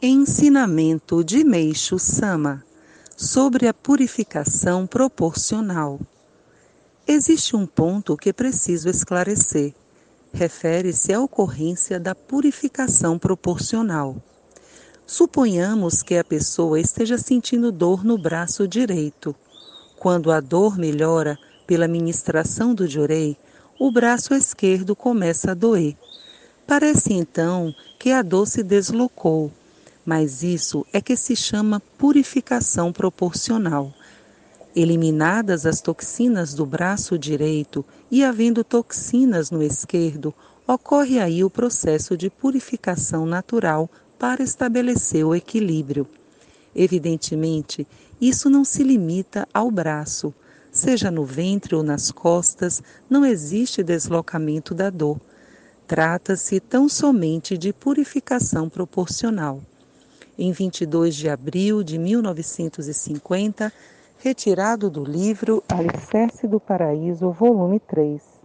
Ensinamento de Meixo Sama sobre a purificação proporcional. Existe um ponto que preciso esclarecer. Refere-se à ocorrência da purificação proporcional. Suponhamos que a pessoa esteja sentindo dor no braço direito. Quando a dor melhora pela ministração do Jorei, o braço esquerdo começa a doer. Parece então que a dor se deslocou mas isso é que se chama purificação proporcional. Eliminadas as toxinas do braço direito e havendo toxinas no esquerdo, ocorre aí o processo de purificação natural para estabelecer o equilíbrio. Evidentemente, isso não se limita ao braço. Seja no ventre ou nas costas, não existe deslocamento da dor. Trata-se tão somente de purificação proporcional em 22 de abril de 1950, retirado do livro Alicerce do Paraíso, volume 3.